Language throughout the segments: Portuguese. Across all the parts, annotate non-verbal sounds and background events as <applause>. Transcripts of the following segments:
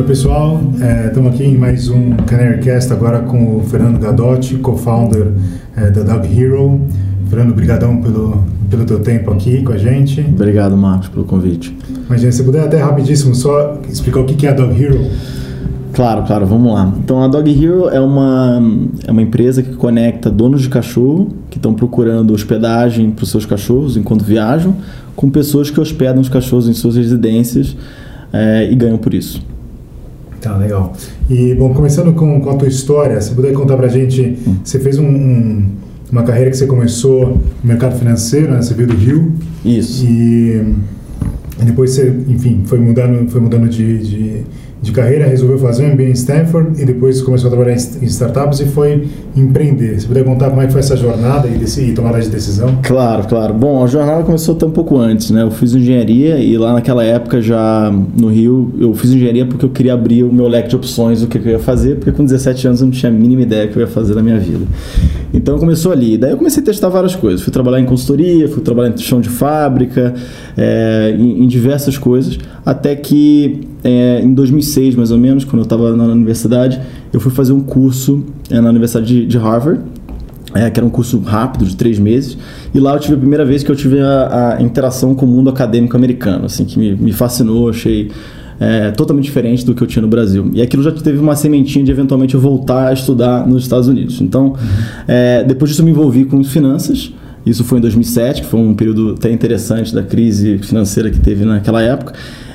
Oi pessoal, estamos é, aqui em mais um Canarycast agora com o Fernando Gadotti, co-founder é, da Dog Hero. Fernando, brigadão pelo, pelo teu tempo aqui com a gente. Obrigado, Marcos, pelo convite. Imagina, se puder até rapidíssimo só explicar o que é a Dog Hero. Claro, claro, vamos lá. Então a Dog Hero é uma, é uma empresa que conecta donos de cachorro que estão procurando hospedagem para os seus cachorros enquanto viajam, com pessoas que hospedam os cachorros em suas residências é, e ganham por isso. Tá, legal. E, bom, começando com, com a tua história, se puder contar pra gente, hum. você fez um, um, uma carreira que você começou no mercado financeiro, né? Você veio do Rio. Isso. E, e depois você, enfim, foi mudando, foi mudando de, de de carreira, resolveu fazer um MBA em Stanford e depois começou a trabalhar em startups e foi empreender. Se puder contar como é que foi essa jornada e, e tomada de decisão? Claro, claro. Bom, a jornada começou um pouco antes, né? Eu fiz engenharia e lá naquela época já no Rio, eu fiz engenharia porque eu queria abrir o meu leque de opções do que eu ia fazer, porque com 17 anos eu não tinha a mínima ideia do que eu ia fazer na minha vida. Então começou ali. Daí eu comecei a testar várias coisas. Fui trabalhar em consultoria, fui trabalhar em chão de fábrica, é, em, em diversas coisas, até que é, em 2006, mais ou menos, quando eu estava na universidade, eu fui fazer um curso é, na Universidade de, de Harvard, é, que era um curso rápido, de três meses, e lá eu tive a primeira vez que eu tive a, a interação com o mundo acadêmico americano, assim, que me, me fascinou, achei é, totalmente diferente do que eu tinha no Brasil. E aquilo já teve uma sementinha de eventualmente eu voltar a estudar nos Estados Unidos. Então, é, depois disso eu me envolvi com finanças, isso foi em 2007, que foi um período até interessante da crise financeira que teve naquela época.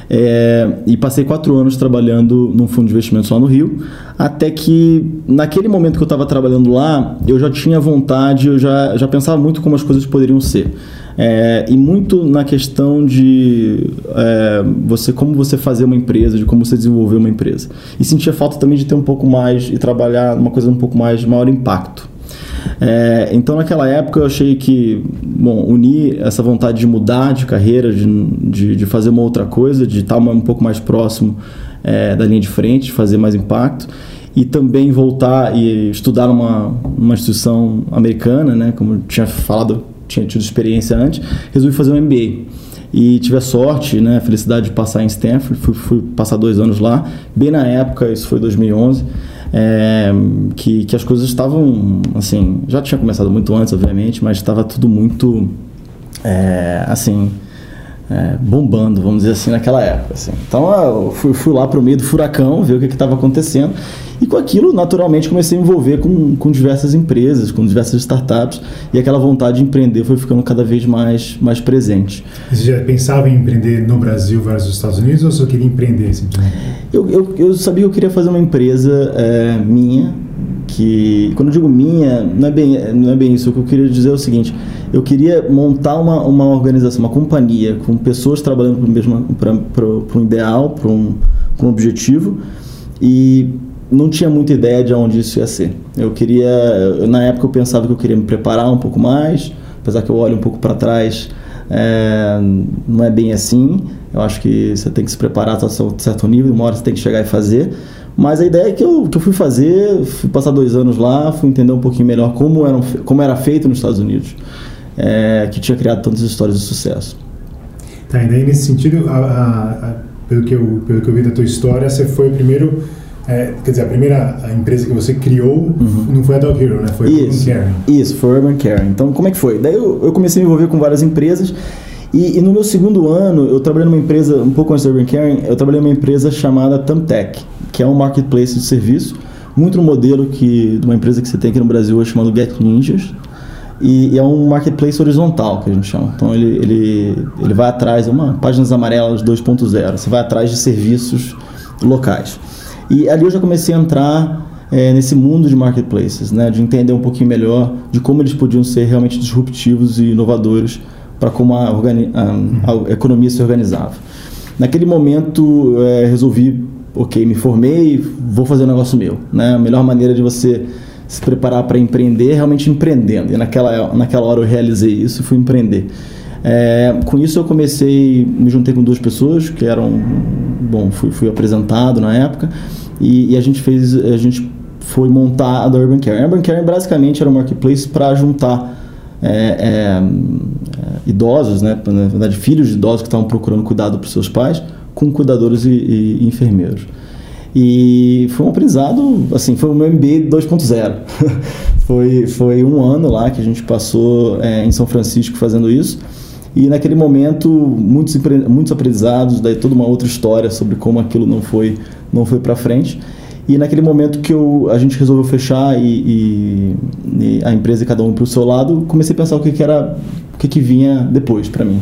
É, e passei quatro anos trabalhando num fundo de investimentos lá no Rio, até que naquele momento que eu estava trabalhando lá, eu já tinha vontade, eu já, já pensava muito como as coisas poderiam ser. É, e muito na questão de é, você como você fazer uma empresa, de como você desenvolver uma empresa. E sentia falta também de ter um pouco mais e trabalhar uma coisa um pouco mais de maior impacto. É, então, naquela época, eu achei que, bom, unir essa vontade de mudar de carreira, de, de, de fazer uma outra coisa, de estar um pouco mais próximo é, da linha de frente, de fazer mais impacto, e também voltar e estudar numa, numa instituição americana, né, como eu tinha falado, tinha tido experiência antes, resolvi fazer um MBA e tive a sorte, né, a felicidade de passar em Stanford, fui, fui passar dois anos lá, bem na época, isso foi 2011, é, que, que as coisas estavam, assim, já tinha começado muito antes, obviamente, mas estava tudo muito, é, assim, é, bombando, vamos dizer assim, naquela época. Assim. Então eu fui, fui lá para o meio do furacão, ver o que estava acontecendo e com aquilo, naturalmente, comecei a envolver com, com diversas empresas, com diversas startups e aquela vontade de empreender foi ficando cada vez mais, mais presente. Você já pensava em empreender no Brasil versus os Estados Unidos ou só queria empreender simplesmente? Eu, eu, eu sabia que eu queria fazer uma empresa é, minha, que quando eu digo minha, não é bem, não é bem isso. O que eu queria dizer é o seguinte: eu queria montar uma, uma organização, uma companhia com pessoas trabalhando para um ideal, para um, um objetivo e não tinha muita ideia de onde isso ia ser. Eu queria, na época eu pensava que eu queria me preparar um pouco mais, apesar que eu olho um pouco para trás, é, não é bem assim. Eu acho que você tem que se preparar a um certo nível, uma hora você tem que chegar e fazer. Mas a ideia é que eu, que eu fui fazer, fui passar dois anos lá, fui entender um pouquinho melhor como, era como era feito nos Estados Unidos, é, que tinha criado tantas histórias de sucesso. Tá, e daí nesse sentido, a, a, a, pelo, que eu, pelo que eu vi da tua história, você foi primeiro é, quer dizer, a primeira empresa que você criou uhum. não foi a Dog Hero, né? Foi a Urban Caring. Isso, foi a Urban Caring. Então, como é que foi? Daí eu, eu comecei a me envolver com várias empresas e, e, no meu segundo ano, eu trabalhei numa empresa, um pouco antes da Urban Caring, eu trabalhei numa empresa chamada Tamtec, que é um marketplace de serviço, muito no modelo que, de uma empresa que você tem aqui no Brasil hoje chamado Get Ninjas. E, é um marketplace horizontal que a gente chama. Então ele, ele, ele vai atrás, uma páginas amarelas 2.0. Você vai atrás de serviços locais. E ali eu já comecei a entrar é, nesse mundo de marketplaces, né, de entender um pouquinho melhor de como eles podiam ser realmente disruptivos e inovadores para como a, a, a, economia se organizava. Naquele momento é, resolvi, ok, me formei, vou fazer um negócio meu. Né? A melhor maneira de você se preparar para empreender realmente empreendendo. E naquela, naquela hora eu realizei isso e fui empreender. É, com isso eu comecei, me juntei com duas pessoas que eram, bom, fui, fui apresentado na época e, e, a gente fez, a gente foi montar a da Urban Care. A Urban Care basicamente era um marketplace para juntar é, é, é, idosos, né, na verdade filhos de idosos que estavam procurando cuidado para seus pais, com cuidadores e, e, enfermeiros. E foi um aprendizado, assim, foi o meu MBA <laughs> 2.0. foi, foi um ano lá que a gente passou é, em São Francisco fazendo isso. E naquele momento, muitos, muitos aprendizados, daí toda uma outra história sobre como aquilo não foi, não foi para frente. E naquele momento que eu, a gente resolveu fechar e, e, e a empresa cada um para o seu lado, comecei a pensar o que, que era, o que, que vinha depois para mim.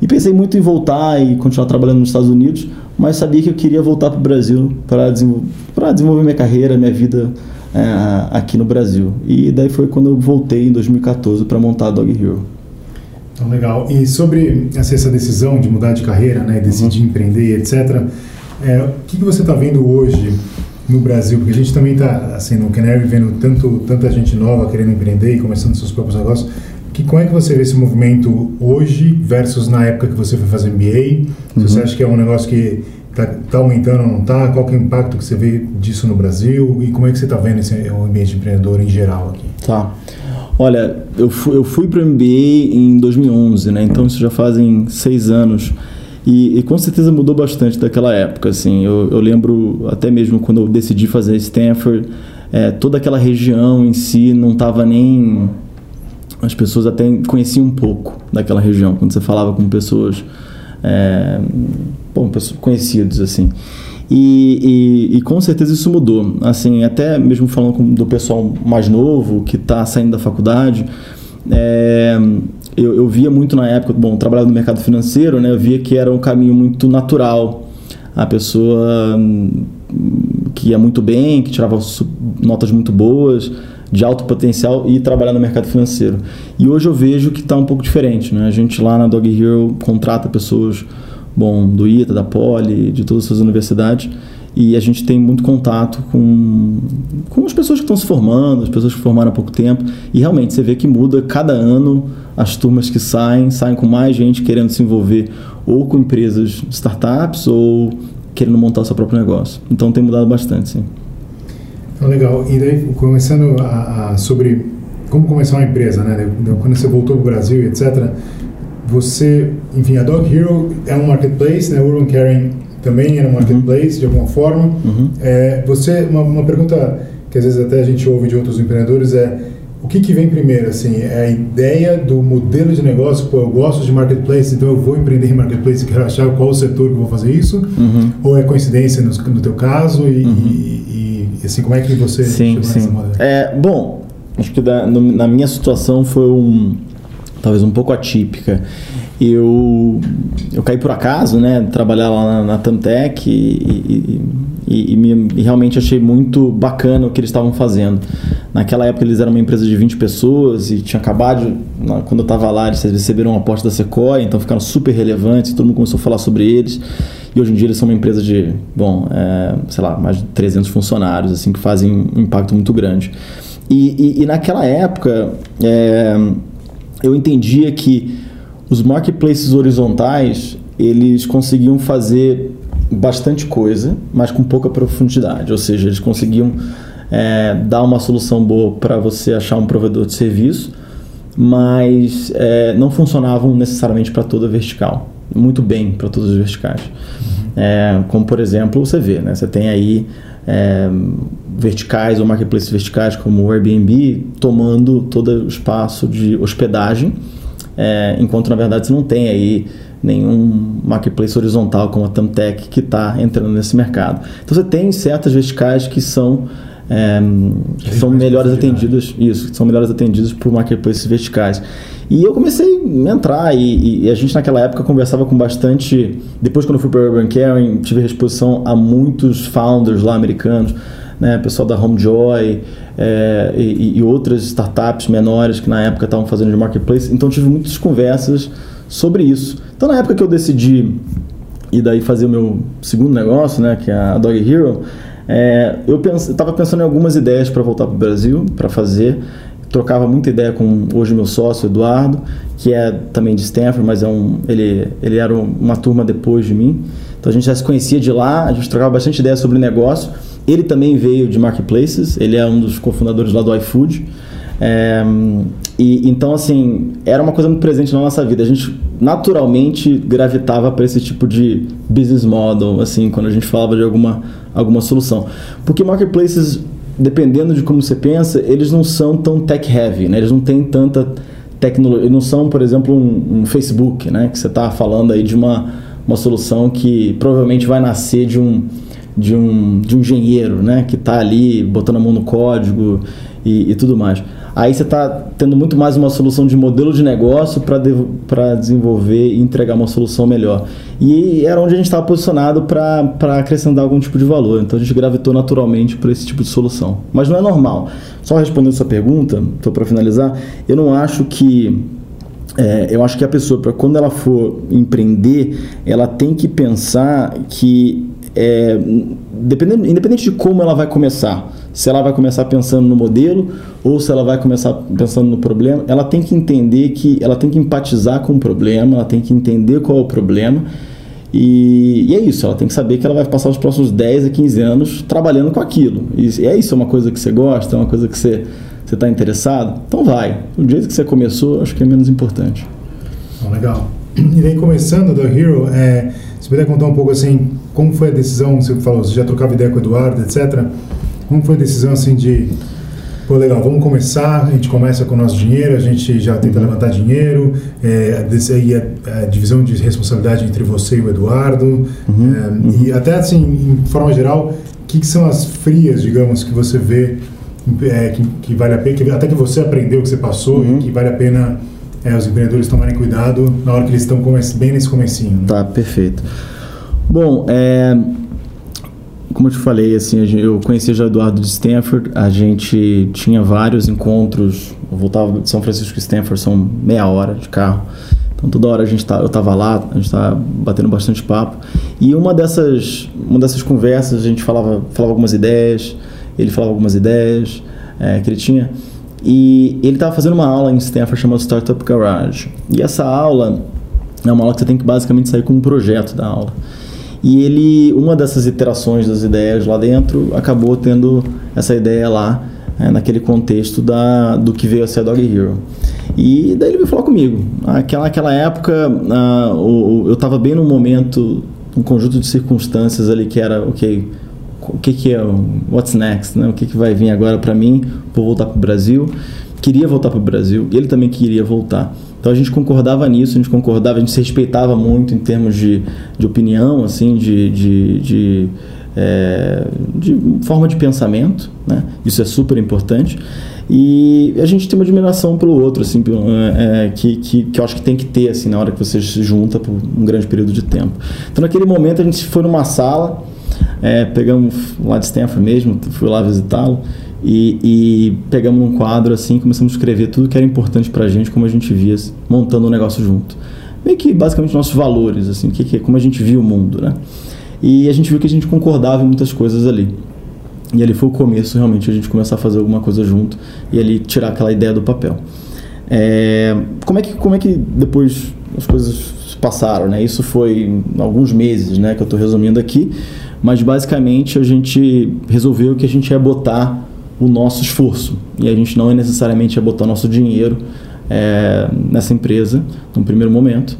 E pensei muito em voltar e continuar trabalhando nos Estados Unidos, mas sabia que eu queria voltar para o Brasil para desenvolver, desenvolver minha carreira, minha vida é, aqui no Brasil. E daí foi quando eu voltei em 2014 para montar a Dog Hero. Então, legal. E sobre essa decisão de mudar de carreira, né, decidir uhum. empreender, etc., é, o que, que você está vendo hoje no Brasil? Porque a gente também está, assim, no Canary, vendo tanto, tanta gente nova querendo empreender e começando seus próprios negócios. Que, como é que você vê esse movimento hoje versus na época que você foi fazer MBA? Uhum. Você acha que é um negócio que está tá aumentando ou não está? Qual é o impacto que você vê disso no Brasil? E como é que você está vendo esse, o ambiente empreendedor em geral aqui? Tá. Olha, eu fui, eu fui para o MBA em 2011, né? Então isso já fazem seis anos. E, e, com certeza mudou bastante daquela época. Assim, eu, eu, lembro até mesmo quando eu decidi fazer Stanford, é, toda aquela região em si não estava nem as pessoas até conheciam um pouco daquela região quando você falava com pessoas, é, bom, pessoas conhecidos assim. E, e, e, com certeza isso mudou. Assim, até mesmo falando com, do pessoal mais novo que está saindo da faculdade, é, eu, eu, via muito na época, bom, trabalhava no mercado financeiro, né? Eu via que era um caminho muito natural. A pessoa hum, que ia muito bem, que tirava notas muito boas, de alto potencial e trabalhar no mercado financeiro. E hoje eu vejo que está um pouco diferente. Né? A gente lá na Dog Hero contrata pessoas bom, do ITA, da Poli, de todas as universidades e a gente tem muito contato com, com as pessoas que estão se formando, as pessoas que formaram há pouco tempo e realmente você vê que muda cada ano as turmas que saem, saem com mais gente querendo se envolver ou com empresas startups ou querendo montar o seu próprio negócio. Então tem mudado bastante, sim. Então, legal. E daí, começando a, a, sobre como começar uma empresa, né? Quando você voltou para o Brasil, etc., você, enfim, a Dog Hero é um marketplace, né? Urban Caring também era um marketplace, uhum. de alguma forma. Uhum. É, você, uma, uma pergunta que às vezes até a gente ouve de outros empreendedores é o que, que vem primeiro, assim, é a ideia do modelo de negócio, pô, eu gosto de marketplace, então eu vou empreender em marketplace, quero achar qual o setor que eu vou fazer isso, uhum. ou é coincidência no, no teu caso, e, uhum. e, assim, como é que você sim, chegou sim. nessa? É, bom, acho que da, no, na minha situação foi um, talvez um pouco atípica. Eu, eu caí por acaso, né, trabalhar lá na, na Tamtec e, e, e, e, e realmente achei muito bacana o que eles estavam fazendo. Naquela época eles eram uma empresa de 20 pessoas e tinha acabado, quando eu estava lá, eles receberam um aporte da Sequoia, então ficaram super relevantes, todo mundo começou a falar sobre eles. E hoje em dia eles são uma empresa de, bom, é, sei lá, mais de 300 funcionários, assim, que fazem um impacto muito grande. E, e, e naquela época, é, eu entendia que os marketplaces horizontais, eles conseguiam fazer bastante coisa, mas com pouca profundidade. Ou seja, eles conseguiam é, dar uma solução boa para você achar um provedor de serviço, mas é, não funcionavam necessariamente para toda vertical muito bem para todas as verticais. Uhum. É, como, por exemplo, você vê, né? você tem aí é, verticais ou marketplaces verticais como o Airbnb tomando todo o espaço de hospedagem, é, enquanto na verdade você não tem aí nenhum marketplace horizontal como a Tamtec que está entrando nesse mercado. Então você tem certas verticais que são é, que são melhores atendidas, isso, são melhores atendidas por marketplaces verticais. E eu comecei a entrar e, e, a gente naquela época conversava com bastante. Depois quando eu fui para Urban Caring, tive exposição a muitos founders lá americanos, né, pessoal da Homejoy é, e, e outras startups menores que na época estavam fazendo de marketplace. Então tive muitas conversas sobre isso. Então na época que eu decidi e daí fazer o meu segundo negócio, né, que é a Dog Hero, é, eu estava pensando em algumas ideias para voltar para o Brasil, para fazer trocava muita ideia com hoje meu sócio Eduardo, que é também de Stanford, mas é um, ele, ele era uma turma depois de mim. Então a gente já se conhecia de lá, a gente trocava bastante ideia sobre negócio. Ele também veio de marketplaces, ele é um dos cofundadores lá do iFood. É, E então assim, era uma coisa muito presente na nossa vida. A gente naturalmente gravitava para esse tipo de business model, assim, quando a gente falava de alguma alguma solução. Porque marketplaces, dependendo de como você pensa, eles não são tão tech heavy, né? Eles não têm tanta tecnologia, não são, por exemplo, um, um Facebook, né? Que você está falando aí de uma, uma solução que provavelmente vai nascer de um de um, de um engenheiro, né? Que está ali botando a mão no código e, e tudo mais. Aí você está tendo muito mais uma solução de modelo de negócio para de, desenvolver e entregar uma solução melhor. E era onde a gente estava posicionado para acrescentar algum tipo de valor. Então a gente gravitou naturalmente para esse tipo de solução. Mas não é normal. Só respondendo sua pergunta, para finalizar, eu não acho que é, eu acho que a pessoa, para quando ela for empreender, ela tem que pensar que é, independente de como ela vai começar, se ela vai começar pensando no modelo ou se ela vai começar pensando no problema, ela tem que entender que ela tem que empatizar com o problema, ela tem que entender qual é o problema. E, e é isso, ela tem que saber que ela vai passar os próximos 10 a 15 anos trabalhando com aquilo. E é isso, é uma coisa que você gosta, é uma coisa que você está interessado, então vai. O jeito que você começou, acho que é menos importante. legal. E daí começando da Hero, é, se puder contar um pouco assim, como foi a decisão, você falou, você já trocava ideia com o Eduardo, etc. Como foi a decisão assim de, pô, legal, vamos começar, a gente começa com o nosso dinheiro, a gente já tenta uhum. levantar dinheiro, é, aí a, a, divisão de responsabilidade entre você e o Eduardo, uhum. É, uhum. e até assim, em forma geral, o que, que, são as frias, digamos, que você vê é, que, que, vale a pena, que, até que você aprendeu, que você passou, e uhum. que vale a pena é, os empreendedores tomarem cuidado na hora que eles estão bem nesse comecinho. Né? Tá, perfeito. Bom, é, como eu te falei, assim, eu conheci já Eduardo de Stanford, a gente tinha vários encontros, eu voltava de São Francisco e Stanford, são meia hora de carro, então toda hora a gente tá, eu estava lá, a gente estava batendo bastante papo, e uma dessas, uma dessas conversas a gente falava, falava algumas ideias, ele falava algumas ideias é, que ele tinha, e ele estava fazendo uma aula em Stanford chamada Startup Garage. E essa aula é uma aula que você tem que basicamente sair com um projeto da aula. E ele, uma dessas iterações das ideias lá dentro, acabou tendo essa ideia lá, é, naquele contexto da, do que veio a ser a Dog Hero. E daí ele veio falar comigo. Aquela, naquela época, uh, o, o, eu estava bem num momento, um conjunto de circunstâncias ali que era, ok, o que, que é what's next, né? O que, que vai vir agora para mim? Vou voltar para o Brasil. Queria voltar para o Brasil. Ele também queria voltar. Então a gente concordava nisso, a gente concordava, a gente se respeitava muito em termos de, de opinião, assim, de, de, de, é, de forma de pensamento, né? Isso é super importante. E a gente tem uma admiração pelo outro, assim, é, é, que, que, que eu acho que tem que ter, assim, na hora que você se junta por um grande período de tempo. Então naquele momento a gente foi numa sala é, pegamos lá de Stanford mesmo, fui lá visitá-lo e, e, pegamos um quadro assim, começamos a escrever tudo que era importante para a gente, como a gente via montando o um negócio junto. Meio que basicamente nossos valores, assim, que, que, como a gente via o mundo, né? E a gente viu que a gente concordava em muitas coisas ali. E ali foi o começo, realmente, a gente começar a fazer alguma coisa junto e ali tirar aquela ideia do papel. É, como, é que, como é que depois as coisas passaram, né? Isso foi alguns meses, né? Que eu estou resumindo aqui mas basicamente a gente resolveu que a gente ia botar o nosso esforço. E a gente não necessariamente ia botar nosso dinheiro é, nessa empresa no primeiro momento.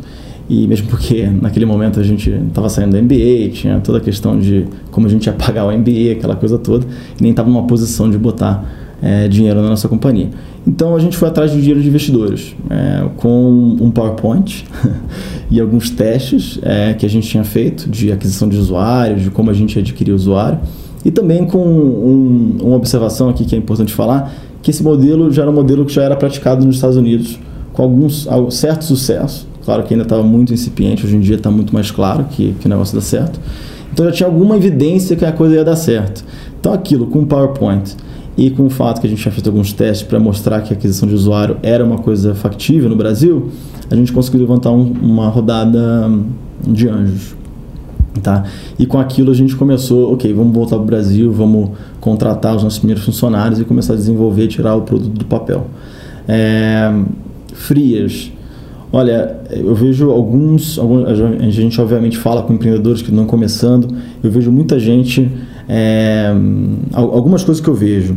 E mesmo porque naquele momento a gente estava saindo do MBA, tinha toda a questão de como a gente ia pagar o MBA, aquela coisa toda, e nem estava numa posição de botar é, dinheiro na nossa companhia. Então a gente foi atrás de dinheiro de investidores, é, com um PowerPoint <laughs> e alguns testes é, que a gente tinha feito de aquisição de usuários, de como a gente adquiria usuário, e também com um, uma observação aqui que é importante falar, que esse modelo já era um modelo que já era praticado nos Estados Unidos com alguns certo sucesso. Claro que ainda estava muito incipiente, hoje em dia está muito mais claro que, que o negócio dá certo. Então já tinha alguma evidência que a coisa ia dar certo. Então aquilo com o PowerPoint e com o fato que a gente tinha feito alguns testes para mostrar que a aquisição de usuário era uma coisa factível no Brasil, a gente conseguiu levantar um, uma rodada de anjos. Tá? E com aquilo a gente começou, ok, vamos voltar para o Brasil, vamos contratar os nossos primeiros funcionários e começar a desenvolver e tirar o produto do papel. É, frias. Olha, eu vejo alguns, alguns, a gente obviamente fala com empreendedores que estão começando, eu vejo muita gente é, algumas coisas que eu vejo.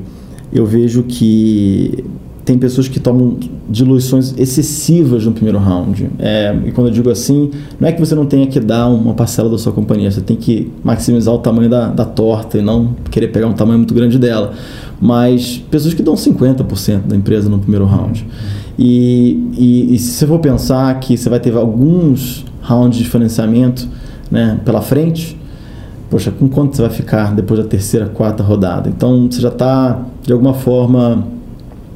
Eu vejo que tem pessoas que tomam diluições excessivas no primeiro round. É, e quando eu digo assim, não é que você não tenha que dar uma parcela da sua companhia, você tem que maximizar o tamanho da, da torta e não querer pegar um tamanho muito grande dela. Mas pessoas que dão 50% da empresa no primeiro round. E, e, e, se você for pensar que você vai ter alguns rounds de financiamento né, pela frente, poxa, com quanto você vai ficar depois da terceira, quarta rodada? Então você já está, de alguma forma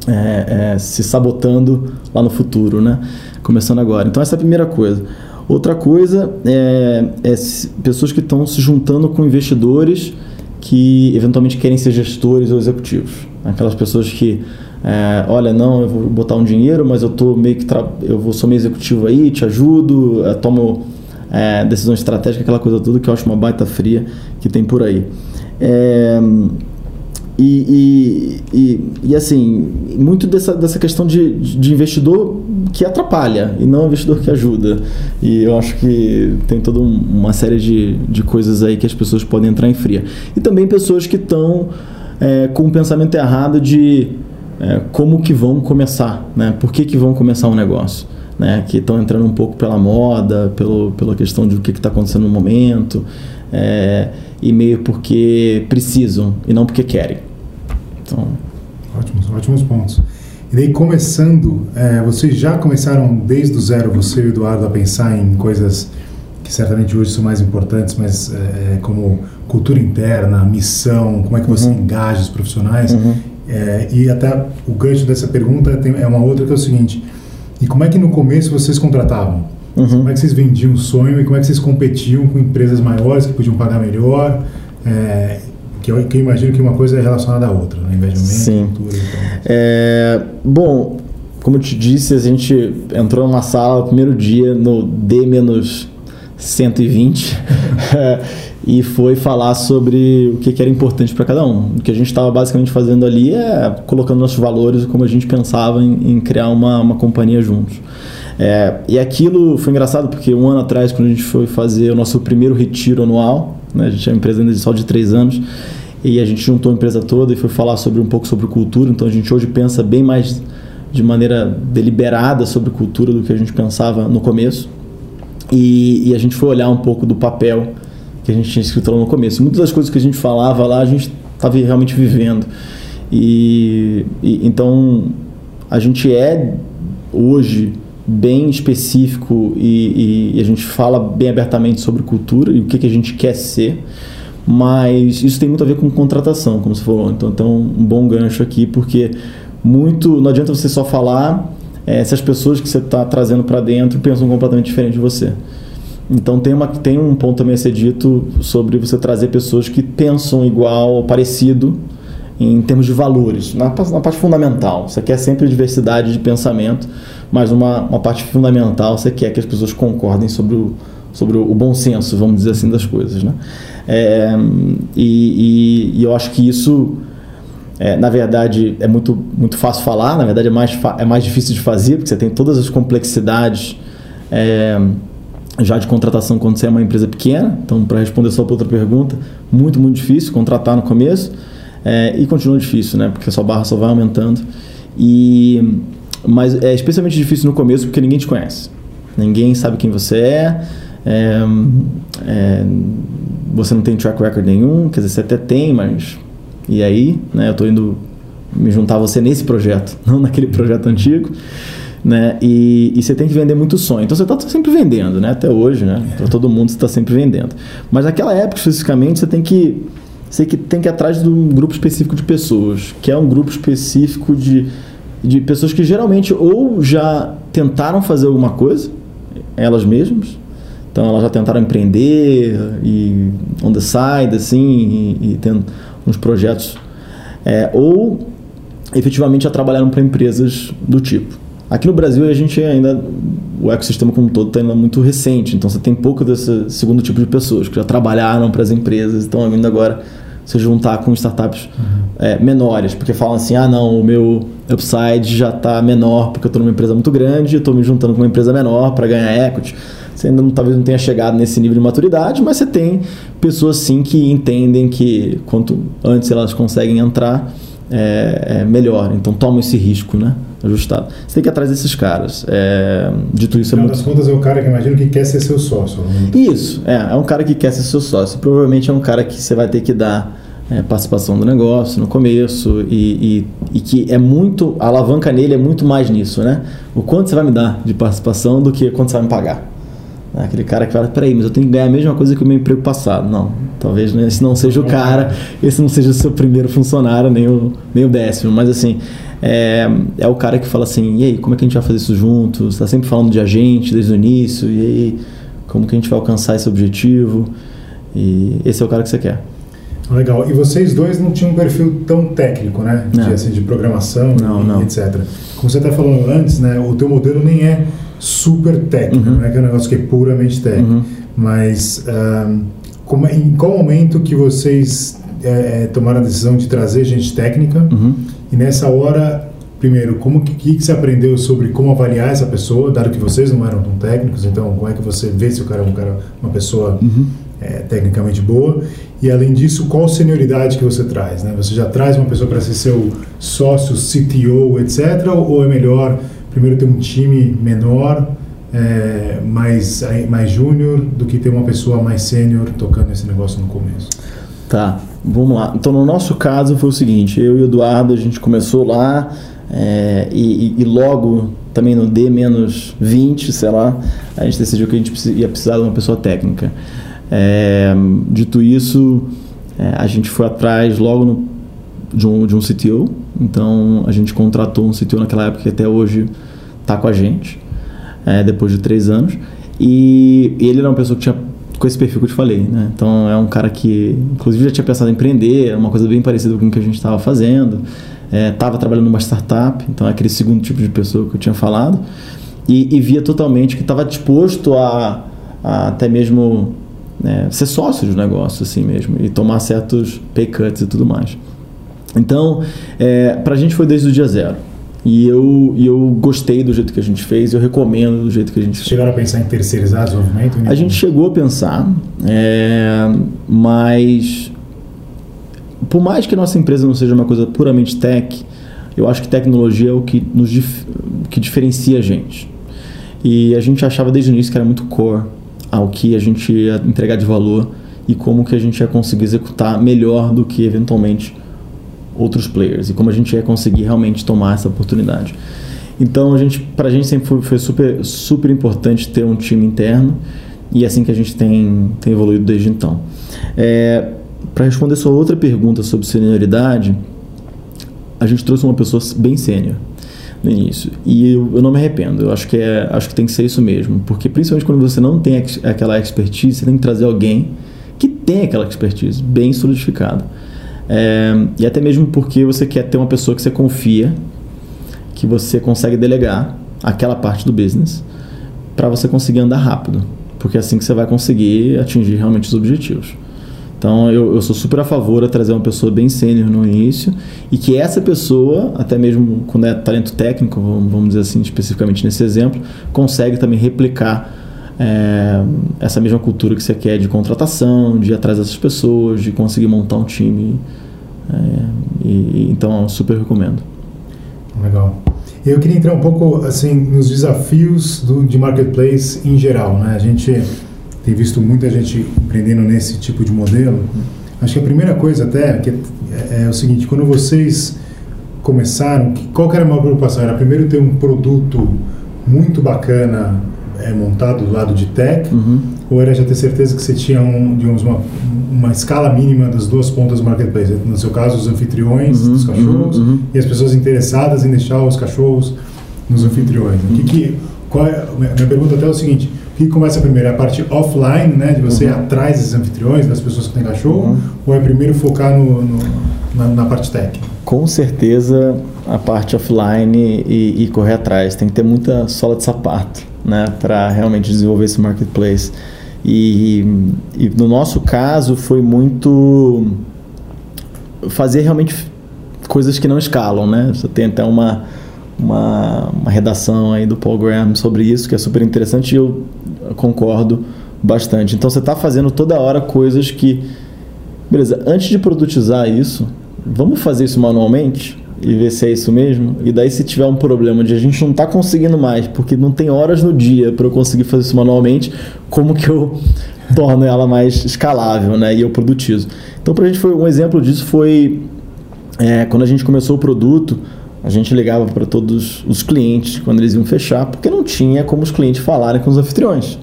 é, é, se sabotando lá no futuro, né? Começando agora. Então essa é a primeira coisa. Outra coisa é, é pessoas que estão se juntando com investidores que eventualmente querem ser gestores ou executivos. Aquelas pessoas que, é, olha, não, eu vou botar um dinheiro, mas eu tô meio que eu vou sou meio executivo aí, te ajudo, tomo é, decisões estratégicas, aquela coisa toda que eu acho uma baita fria que tem por aí. É, e, e, e, e, assim, muito dessa, dessa questão de, de investidor que atrapalha e não investidor que ajuda. E eu acho que tem toda uma série de, de coisas aí que as pessoas podem entrar em fria. E também pessoas que estão é, com o pensamento errado de é, como que vão começar, né? Por que, que vão começar um negócio? Né? Que estão entrando um pouco pela moda, pelo, pela questão de o que está acontecendo no momento. É, e meio porque precisam e não porque querem. Então... Ótimos, ótimos pontos. E daí, começando, é, vocês já começaram desde o zero, você e o Eduardo, a pensar em coisas que certamente hoje são mais importantes, mas é, é como cultura interna, missão, como é que você uhum. engaja os profissionais. Uhum. É, e até o gancho dessa pergunta tem, é uma outra que é o seguinte: e como é que no começo vocês contratavam? Uhum. Como é que vocês vendiam o sonho e como é que vocês competiam com empresas maiores que podiam pagar melhor? É, que eu, que eu imagino que uma coisa é relacionada à outra, né? Engajamento, Sim. cultura. Então. É, bom, como eu te disse, a gente entrou numa sala no primeiro dia no D-120 <laughs> e foi falar sobre o que, era importante para cada um. O que a gente estava basicamente fazendo ali é colocando nossos valores como a gente pensava em, em criar uma, uma companhia juntos. É, e aquilo foi engraçado porque um ano atrás, quando a gente foi fazer o nosso primeiro retiro anual, né, a gente é uma empresa ainda de só de três anos, e a gente juntou a empresa toda e foi falar sobre um pouco sobre cultura. Então a gente hoje pensa bem mais de maneira deliberada sobre cultura do que a gente pensava no começo. E, e a gente foi olhar um pouco do papel que a gente tinha escrito lá no começo. Muitas das coisas que a gente falava lá a gente estava realmente vivendo. E, e, então a gente é hoje bem específico e, e, a gente fala bem abertamente sobre cultura e o que, que a gente quer ser. Mas isso tem muito a ver com contratação, como você falou. Então, então um bom gancho aqui, porque muito não adianta você só falar é, se as pessoas que você está trazendo para dentro pensam completamente diferente de você. Então tem, uma, tem um ponto também a ser dito sobre você trazer pessoas que pensam igual parecido em termos de valores, na, na parte fundamental. Você quer sempre diversidade de pensamento, mas uma, uma parte fundamental você quer que as pessoas concordem sobre o, sobre o bom senso, vamos dizer assim, das coisas. Né? É, e, e, e, eu acho que isso, é, na verdade, é muito, muito fácil falar, na verdade é mais, é mais difícil de fazer, porque você tem todas as complexidades é, já de contratação quando você é uma empresa pequena. Então, para responder só para outra pergunta, muito, muito difícil contratar no começo. É, e continua difícil, né? Porque a sua barra só vai aumentando. E, mas é especialmente difícil no começo porque ninguém te conhece. Ninguém sabe quem você é. É, é, você não tem track record nenhum, quer dizer, você até tem, mas e aí, né? Eu estou indo me juntar a você nesse projeto, <laughs> não naquele projeto antigo, né? E, e você tem que vender muito sonho. Então você está sempre vendendo, né? Até hoje, né? Para todo mundo está sempre vendendo. Mas naquela época especificamente você tem que você tem que ir atrás de um grupo específico de pessoas, que é um grupo específico de, de pessoas que geralmente ou já tentaram fazer alguma coisa, elas mesmas, então elas já tentaram empreender e on the side, assim, e, e tendo uns projetos. É, ou efetivamente já trabalharam para empresas do tipo. Aqui no Brasil a gente ainda o ecossistema como um todo está ainda muito recente, então você tem pouco desse segundo tipo de pessoas que já trabalharam para as empresas, estão vindo agora se juntar com startups uhum. é, menores, porque falam assim, ah não, o meu upside já está menor porque eu estou numa empresa muito grande, estou me juntando com uma empresa menor para ganhar equity. Você ainda não, talvez não tenha chegado nesse nível de maturidade, mas você tem pessoas sim que entendem que quanto antes elas conseguem entrar, é, é melhor. Então toma esse risco, né? Ajustado. Você tem que ir atrás desses caras. É, dito isso, é muito... das contas é o cara que imagino que quer ser seu sócio. Né? Isso, é, é um cara que quer ser seu sócio. Provavelmente é um cara que você vai ter que dar é, participação do negócio no começo e, e, e, que é muito a alavanca nele é muito mais nisso, né? O quanto você vai me dar de participação do que quanto você vai me pagar. É aquele cara que fala, peraí, mas eu tenho que ganhar a mesma coisa que o meu emprego passado. Não, talvez né, esse não seja o cara, esse não seja o seu primeiro funcionário, nem o, nem o décimo. Mas assim, é, é o cara que fala assim, e aí, como é que a gente vai fazer isso juntos? Está sempre falando de agente desde o início, e aí, como que a gente vai alcançar esse objetivo? E esse é o cara que você quer. Legal. E vocês dois não tinham um perfil tão técnico, né? De, assim, de programação não, e, não. etc. Como você está falando antes, né? O teu modelo nem é super técnico, uhum. não é que é um negócio que é puramente técnico. Uhum. Mas um, como, em qual momento que vocês é, é, tomaram a decisão de trazer gente técnica? Uhum. E nessa hora, primeiro, como que, que você aprendeu sobre como avaliar essa pessoa, dado que vocês não eram tão técnicos? Então, como é que você vê se o cara é um cara, uma pessoa uhum. é, tecnicamente boa? E além disso, qual senioridade que você traz? Né? Você já traz uma pessoa para ser seu sócio, CTO, etc. Ou é melhor primeiro ter um time menor, é, mais, mais júnior, do que ter uma pessoa mais sênior tocando esse negócio no começo? Tá, vamos lá. Então, no nosso caso foi o seguinte: eu e o Eduardo, a gente começou lá é, e, e, logo também no D-20, sei lá, a gente decidiu que a gente ia precisar de uma pessoa técnica. É, dito isso, é, a gente foi atrás logo no, de, um, de um CTO, então a gente contratou um CTO naquela época que até hoje está com a gente, é, depois de três anos, e ele era uma pessoa que tinha com esse perfil que eu te falei, né? Então é um cara que, inclusive, já tinha pensado em empreender, uma coisa bem parecida com o que a gente estava fazendo, estava é, trabalhando numa startup, então é aquele segundo tipo de pessoa que eu tinha falado, e, e via totalmente que estava disposto a, a até mesmo né, ser sócio do negócio assim mesmo e tomar certos pay cuts e tudo mais. Então, é, para a gente foi desde o dia zero. E eu, e eu gostei do jeito que a gente fez, eu recomendo do jeito que a gente fez. Chegaram a pensar em terceirizar o desenvolvimento? A gente chegou a pensar, é, mas por mais que a nossa empresa não seja uma coisa puramente tech, eu acho que tecnologia é o que, nos dif que diferencia a gente. E a gente achava desde o início que era muito core ao que a gente ia entregar de valor e como que a gente ia conseguir executar melhor do que eventualmente outros players e como a gente ia conseguir realmente tomar essa oportunidade. Então a gente, para a gente sempre foi, foi, super super importante ter um time interno e é assim que a gente tem, tem evoluído desde então. É, para responder sua outra pergunta sobre senioridade, a gente trouxe uma pessoa bem sênior no início. E eu, eu, não me arrependo. Eu acho que, é, acho que tem que ser isso mesmo. Porque principalmente quando você não tem aquela expertise, você tem que trazer alguém que tem aquela expertise bem solidificada. É, e até mesmo porque você quer ter uma pessoa que você confia, que você consegue delegar aquela parte do business para você conseguir andar rápido. Porque é assim que você vai conseguir atingir realmente os objetivos. Então eu, eu sou super a favor de trazer uma pessoa bem sênior no início e que essa pessoa, até mesmo quando é talento técnico, vamos dizer assim, especificamente nesse exemplo, consegue também replicar é, essa mesma cultura que você quer de contratação, de ir atrás dessas pessoas, de conseguir montar um time. É, e, então eu super recomendo. Legal. Eu queria entrar um pouco assim nos desafios do, de marketplace em geral, né? A gente tem visto muita gente empreendendo nesse tipo de modelo. Acho que a primeira coisa até é, é o seguinte, quando vocês começaram, qual que era a maior preocupação? Era primeiro ter um produto muito bacana é, montado do lado de tech, uhum. ou era já ter certeza que você tinha um, digamos, uma, uma escala mínima das duas pontas do marketplace? No seu caso, os anfitriões uhum, dos cachorros uhum, uhum. e as pessoas interessadas em deixar os cachorros nos anfitriões. Que, que, qual é, minha pergunta até é o seguinte, o que começa primeiro? É a parte offline, né, de você ir uhum. atrás desses anfitriões, das pessoas que têm cachorro, uhum. ou é primeiro focar no, no na, na, parte técnica? Com certeza a parte offline e, e, correr atrás. Tem que ter muita sola de sapato né, para realmente desenvolver esse marketplace. E, e, no nosso caso foi muito fazer realmente coisas que não escalam, né? Você tem até uma uma, uma redação aí do Paul Graham sobre isso, que é super interessante e eu concordo bastante. Então você está fazendo toda hora coisas que. Beleza, antes de produtizar isso, vamos fazer isso manualmente e ver se é isso mesmo. E daí, se tiver um problema de a gente não tá conseguindo mais, porque não tem horas no dia para eu conseguir fazer isso manualmente, como que eu <laughs> torno ela mais escalável, né? E eu produtizo. Então, para a gente foi um exemplo disso foi é, quando a gente começou o produto, a gente ligava para todos os clientes quando eles iam fechar, porque não tinha como os clientes falarem com os anfitriões.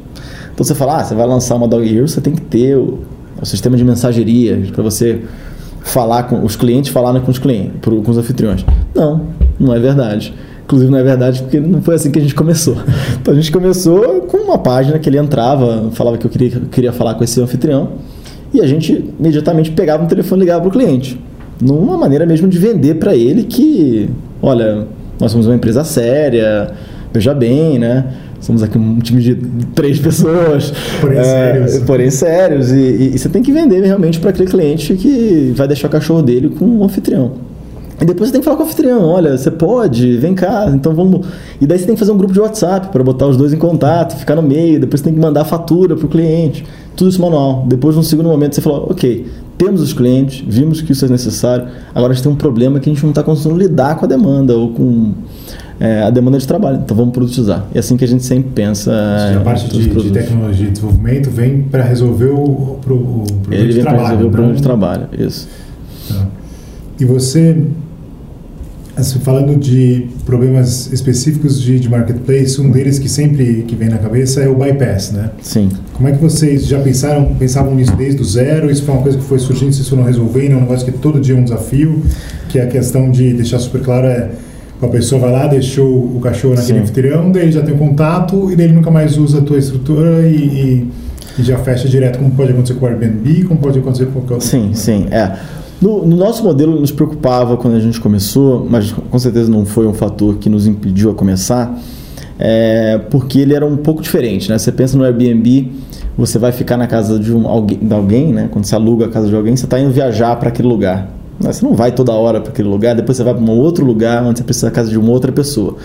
Então você fala, ah, você vai lançar uma Dog Hero, você tem que ter o, o sistema de mensageria para você falar com os clientes falarem com os clientes, com os anfitriões. Não, não é verdade. Inclusive não é verdade porque não foi assim que a gente começou. <laughs> Então a gente começou com uma página que ele entrava, falava que eu queria, queria falar com esse anfitrião e a gente imediatamente pegava o telefone e ligava para o cliente. Numa maneira mesmo de vender para ele que, olha, nós somos uma empresa séria, veja bem, né? Somos aqui um time de três pessoas. Porém é, sérios. Porém sérios. E, e, e, você tem que vender realmente para aquele cliente que vai deixar o cachorro dele com um anfitrião. E depois você tem que falar com o anfitrião, olha, você pode, vem cá, então vamos. E daí você tem que fazer um grupo de WhatsApp para botar os dois em contato, ficar no meio, depois você tem que mandar a fatura para o cliente. Tudo isso manual. Depois, num segundo momento, você falou, ok, temos os clientes, vimos que isso é necessário, agora a gente tem um problema que a gente não está conseguindo lidar com a demanda ou com é, a demanda de trabalho. Então vamos produtizar. É assim que a gente sempre pensa. a parte de, de, tecnologia e desenvolvimento vem para resolver o, o, o problema Ele de vem para resolver o problema de trabalho, isso. Tá. E você Assim, falando de problemas específicos de, de, marketplace, um deles que sempre que vem na cabeça é o bypass, né? Sim. Como é que vocês já pensaram, pensavam nisso desde o zero? Isso foi uma coisa que foi surgindo, vocês foram resolvendo, é um negócio que todo dia é um desafio, que é a questão de deixar super claro é a pessoa vai lá, deixou o cachorro naquele Sim. anfitrião, daí ele já tem o contato e daí ele nunca mais usa a tua estrutura e, e, e já fecha direto, como pode acontecer com o Airbnb, como pode acontecer com qualquer outro. Sim, sim, é. No, no, nosso modelo nos preocupava quando a gente começou, mas com certeza não foi um fator que nos impediu a começar, é, porque ele era um pouco diferente. Né? Você pensa no Airbnb, você vai ficar na casa de, um, alguém, de alguém, né? quando você aluga a casa de alguém, você está indo viajar para aquele lugar. Você não vai toda hora para aquele lugar, depois você vai para um outro lugar onde você precisa da casa de uma outra pessoa.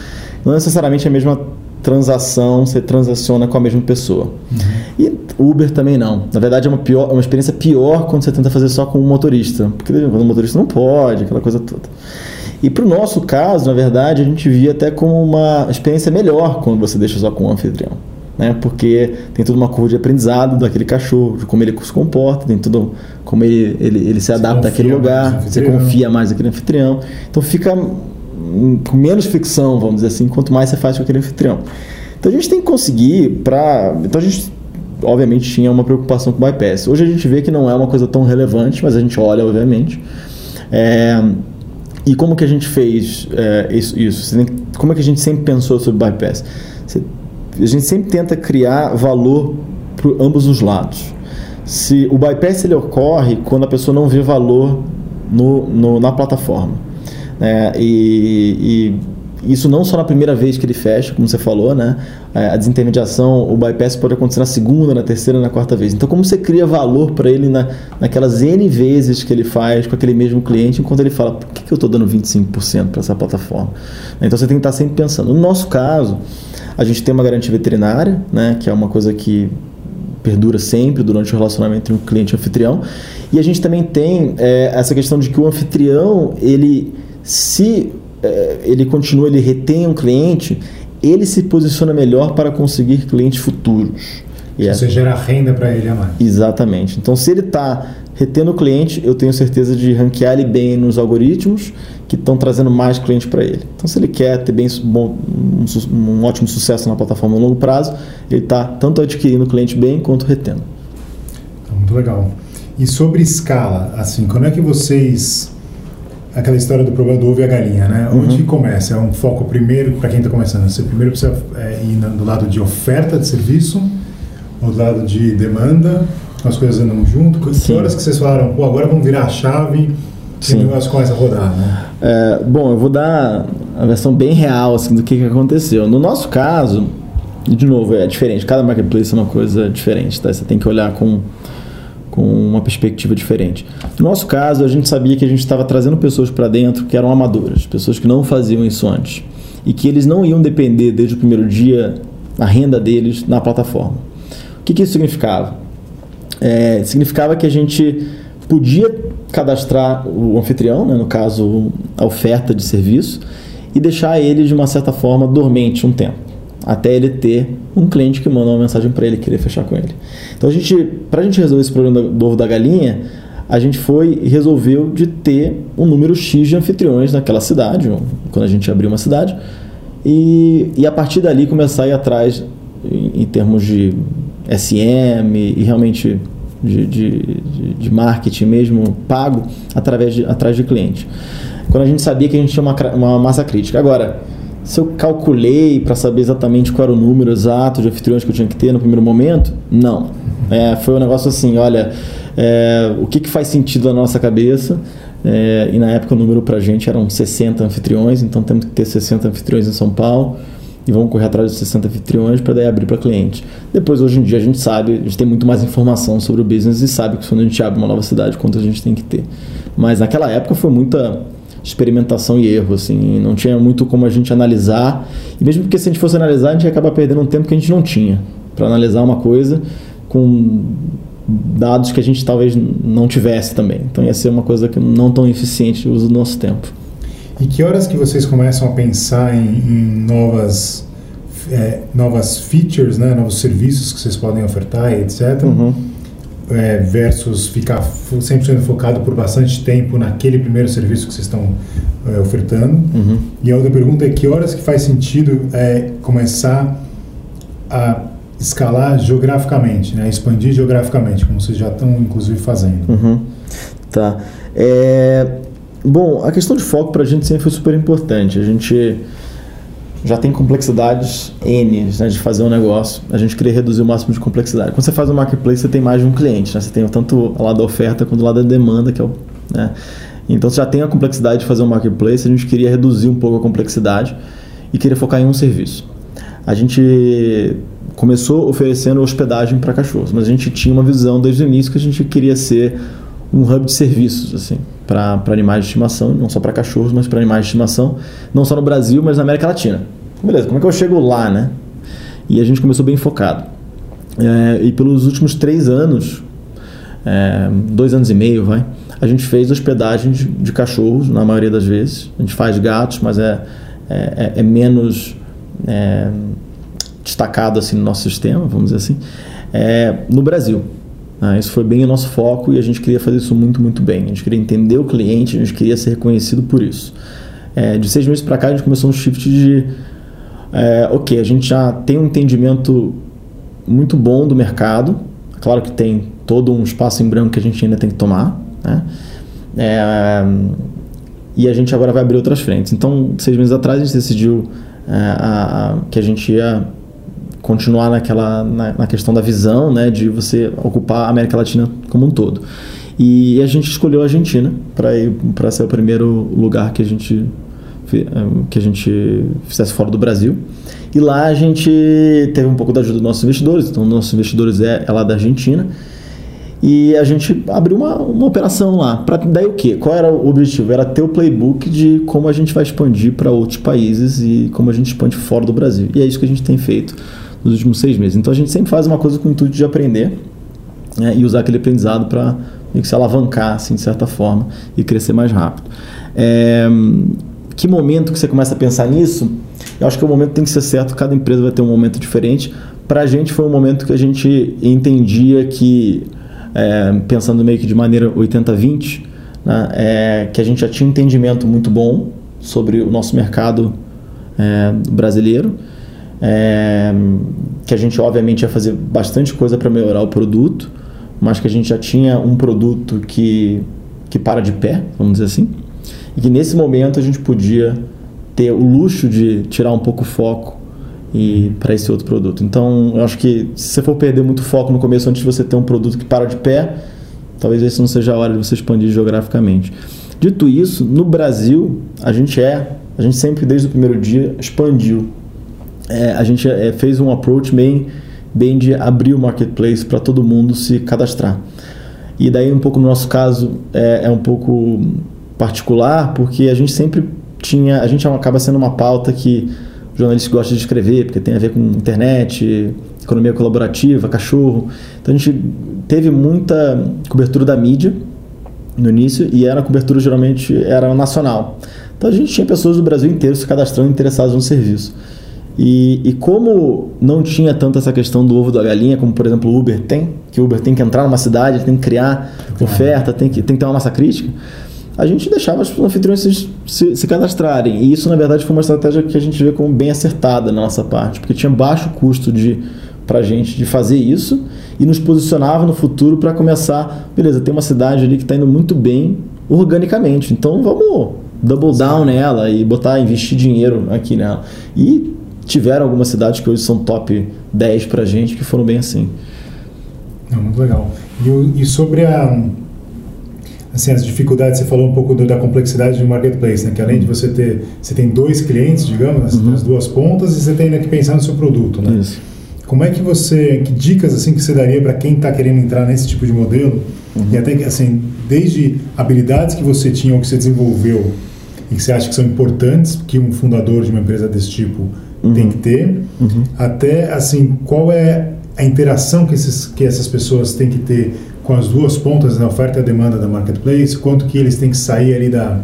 Não necessariamente é a mesma transação, você transaciona com a mesma pessoa. Uhum. E Uber também não. Na verdade, é uma, pior, uma experiência pior quando você tenta fazer só com um motorista. Porque quando o motorista não pode, aquela coisa toda. E para o nosso caso, na verdade, a gente via até como uma experiência melhor quando você deixa só com um anfitrião. Né? Porque tem toda uma curva de aprendizado daquele cachorro, de como ele se comporta, tem tudo como ele, ele, ele se adapta àquele lugar, você confia mais naquele anfitrião. Então fica com menos ficção, vamos dizer assim, quanto mais você faz com aquele anfitrião. Então a gente tem que conseguir para. Então a gente, obviamente, tinha uma preocupação com o bypass. Hoje a gente vê que não é uma coisa tão relevante, mas a gente olha, obviamente. É, e como que a gente fez é, isso? isso? Como é que a gente sempre pensou sobre bypass? Você, a gente sempre tenta criar valor para ambos os lados. Se o bypass ele ocorre quando a pessoa não vê valor no, no na plataforma. É, e, e, isso não só na primeira vez que ele fecha, como você falou, né? É, a desintermediação, o bypass pode acontecer na segunda, na terceira, na quarta vez. Então, como você cria valor para ele na, naquelas N vezes que ele faz com aquele mesmo cliente, enquanto ele fala, por que, que eu estou dando 25% para essa plataforma? Então, você tem que estar sempre pensando. No nosso caso, a gente tem uma garantia veterinária, né? Que é uma coisa que perdura sempre durante o relacionamento entre um cliente e um anfitrião. E a gente também tem é, essa questão de que o anfitrião, ele se é, ele continua, ele retém um cliente, ele se posiciona melhor para conseguir clientes futuros. E Você é... gera renda para ele a mais. Exatamente. Então, se ele está retendo o cliente, eu tenho certeza de ranquear ele bem nos algoritmos que estão trazendo mais cliente para ele. Então, se ele quer ter bem bom, um, um, ótimo sucesso na plataforma a longo prazo, ele está tanto adquirindo cliente bem quanto retendo. Muito legal. E sobre escala, assim, como é que vocês aquela história do problema do ovo e a galinha, né? Uhum. Onde começa? É um foco primeiro, para quem está começando, você primeiro precisa é, ir do lado de oferta de serviço, do lado de demanda, as coisas andam junto. Que horas que vocês falaram, pô, agora vamos virar a chave e o negócio começa a rodar, né? É, bom, eu vou dar a versão bem real assim, do que, que aconteceu. No nosso caso, de novo, é diferente, cada marketplace é uma coisa diferente, tá? Você tem que olhar com com uma perspectiva diferente. No nosso caso, a gente sabia que a gente estava trazendo pessoas para dentro que eram amadoras, pessoas que não faziam isso antes e que eles não iam depender desde o primeiro dia a renda deles na plataforma. Que, que isso significava? É, significava que a gente podia cadastrar o anfitrião, né, no caso a oferta de serviço, e deixar ele de uma certa forma dormente um tempo, até ele ter um cliente que manda uma mensagem para ele querer fechar com ele. Então a gente, para a gente resolver esse problema do ovo da galinha, a gente foi e resolveu de ter um número X de anfitriões naquela cidade, quando a gente abriu uma cidade, e, e a partir dali começar a ir atrás em, em termos de SM e realmente de, de, de, marketing mesmo pago através de, atrás de cliente. Quando a gente sabia que a gente tinha uma, uma massa crítica. Agora, se eu calculei para saber exatamente qual era o número exato de anfitriões que eu tinha que ter no primeiro momento, não. É, foi um negócio assim, olha, é, o que, que faz sentido na nossa cabeça? É, e na época o número para a gente eram 60 anfitriões, então temos que ter 60 anfitriões em São Paulo e vamos correr atrás dos 60 anfitriões para daí abrir para cliente. Depois, hoje em dia, a gente sabe, a gente tem muito mais informação sobre o business e sabe que quando a gente abre uma nova cidade, quanto a gente tem que ter. Mas naquela época foi muita experimentação e erro, assim, não tinha muito como a gente analisar. E mesmo porque se a gente fosse analisar, a gente ia acabar perdendo um tempo que a gente não tinha para analisar uma coisa com dados que a gente talvez não tivesse também. Então ia ser uma coisa que não tão eficiente o uso do nosso tempo. E que horas que vocês começam a pensar em, em novas é, novas features, né, novos serviços que vocês podem ofertar, etc. Uhum. É, versus ficar 100% focado por bastante tempo naquele primeiro serviço que vocês estão é, ofertando. Uhum. E a outra pergunta é que horas que faz sentido é, começar a escalar geograficamente, né, expandir geograficamente, como vocês já estão inclusive fazendo. Uhum. Tá. É, Bom, a questão de foco para a gente sempre foi super importante. A gente já tem complexidades N né, de fazer um negócio. A gente queria reduzir o máximo de complexidade. Quando você faz um marketplace, você tem mais de um cliente. Né? Você tem tanto o lado da oferta quanto o lado da demanda, que é o. Né? Então você já tem a complexidade de fazer um marketplace. A gente queria reduzir um pouco a complexidade e queria focar em um serviço. A gente começou oferecendo hospedagem para cachorros, mas a gente tinha uma visão desde o início que a gente queria ser um hub de serviços assim para animais de estimação, não só para cachorros, mas para animais de estimação, não só no Brasil, mas na América Latina. Beleza, como é que eu chego lá, né? E a gente começou bem focado. É, e pelos últimos três anos, é, dois anos e meio, vai, a gente fez hospedagem de, de, cachorros, na maioria das vezes. A gente faz gatos, mas é, é, é menos é, destacado assim no nosso sistema, vamos dizer assim, é, no Brasil. Ah, isso foi bem o nosso foco e a gente queria fazer isso muito, muito bem. A gente queria entender o cliente, a gente queria ser reconhecido por isso. É, de seis meses para cá, a gente começou um shift de. É, ok, a gente já tem um entendimento muito bom do mercado. Claro que tem todo um espaço em branco que a gente ainda tem que tomar. Né? É, e a gente agora vai abrir outras frentes. Então, seis meses atrás, a gente decidiu é, a, a, que a gente ia continuar naquela na, na, questão da visão, né, de você ocupar a América Latina como um todo. E a gente escolheu a Argentina para ir para ser o primeiro lugar que a gente eh, que a gente fizesse fora do Brasil. E lá a gente teve um pouco da ajuda dos nossos investidores, então nossos investidores é, é lá da Argentina. E a gente abriu uma, uma operação lá. Para daí o quê? Qual era o objetivo? Era ter o playbook de como a gente vai expandir para outros países e como a gente expande fora do Brasil. E é isso que a gente tem feito nos últimos seis meses. Então a gente sempre faz uma coisa com o intuito de aprender né, e usar aquele aprendizado para se alavancar, assim, de certa forma, e crescer mais rápido. É, que momento que você começa a pensar nisso? Eu acho que o momento tem que ser certo, cada empresa vai ter um momento diferente. Para a gente foi um momento que a gente entendia que, é, pensando meio que de maneira 80-20, né, é, que a gente já tinha um entendimento muito bom sobre o nosso mercado é, brasileiro é, que a gente obviamente ia fazer bastante coisa para melhorar o produto, mas que a gente já tinha um produto que, que para de pé, vamos dizer assim, e que nesse momento a gente podia ter o luxo de tirar um pouco o foco e para esse outro produto. Então, eu acho que se você for perder muito foco no começo antes de você ter um produto que para de pé, talvez esse não seja a hora de você expandir geograficamente. Dito isso, no Brasil, a gente é, a gente sempre desde o primeiro dia expandiu é, a gente é, fez um approach bem, bem de abrir o marketplace para todo mundo se cadastrar. E daí, um pouco no nosso caso, é, é, um pouco particular, porque a gente sempre tinha. A gente acaba sendo uma pauta que jornalista gosta de escrever, porque tem a ver com internet, economia colaborativa, cachorro. Então a gente teve muita cobertura da mídia no início e era cobertura geralmente era nacional. Então a gente tinha pessoas do Brasil inteiro se cadastrando interessadas no serviço. E, e, como não tinha tanto essa questão do ovo da galinha, como por exemplo o Uber tem, que o Uber tem que entrar numa cidade, tem que criar oferta, tem que, tem que ter uma massa crítica, a gente deixava os anfitriões se, se, se, cadastrarem. E isso, na verdade, foi uma estratégia que a gente vê como bem acertada na nossa parte, porque tinha baixo custo de para a gente de fazer isso e nos posicionava no futuro para começar, beleza, tem uma cidade ali que está indo muito bem organicamente, então vamos double down nela e botar, investir dinheiro aqui nela. E tiveram algumas cidades que hoje são top 10 para a gente que foram bem assim. Não, muito legal. E, e, sobre a, assim, as dificuldades, você falou um pouco do, da complexidade do marketplace, né? que além de você ter, você tem dois clientes, digamos, uhum. as duas pontas, e você tem ainda que pensar no seu produto. Né? Isso. Como é que você, que dicas assim que você daria para quem está querendo entrar nesse tipo de modelo? Uhum. E até assim, desde habilidades que você tinha ou que você desenvolveu e que você acha que são importantes que um fundador de uma empresa desse tipo uhum. tem que ter, uhum. até assim, qual é a interação que, esses, que essas pessoas têm que ter com as duas pontas da oferta e a demanda da marketplace, quanto que eles têm que sair ali da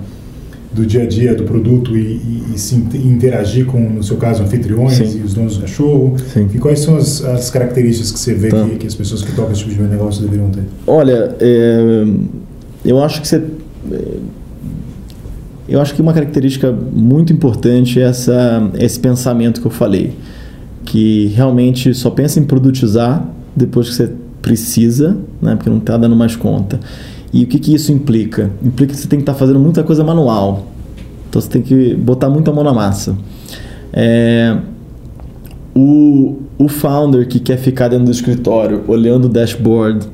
do dia a dia do produto e, e, e se interagir com, no seu caso, anfitriões Sim. e os donos do cachorro? Sim. E quais são as, as características que você vê tá. que, que, as pessoas que tocam esse tipo de negócio deveriam ter? Olha, é, eu acho que você. Eu acho que uma característica muito importante é essa, esse pensamento que eu falei, que realmente só pensa em produtizar depois que você precisa, né, porque não está dando mais conta. E o que, que isso implica? Implica que você tem que estar tá fazendo muita coisa manual. Então você tem que botar muita mão na massa. É, o, o founder que quer ficar dentro do escritório, olhando o dashboard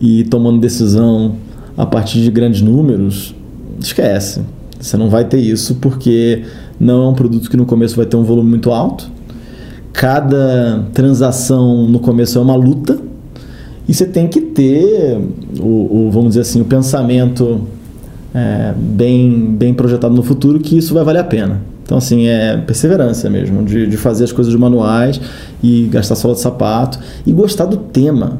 e tomando decisão a partir de grandes números, esquece. Você não vai ter isso porque não é um produto que no começo vai ter um volume muito alto. Cada transação no começo é uma luta e você tem que ter o, o vamos dizer assim, o pensamento é, bem, bem projetado no futuro que isso vai valer a pena. Então, assim, é perseverança mesmo, de, de fazer as coisas manuais e gastar sola de sapato e gostar do tema.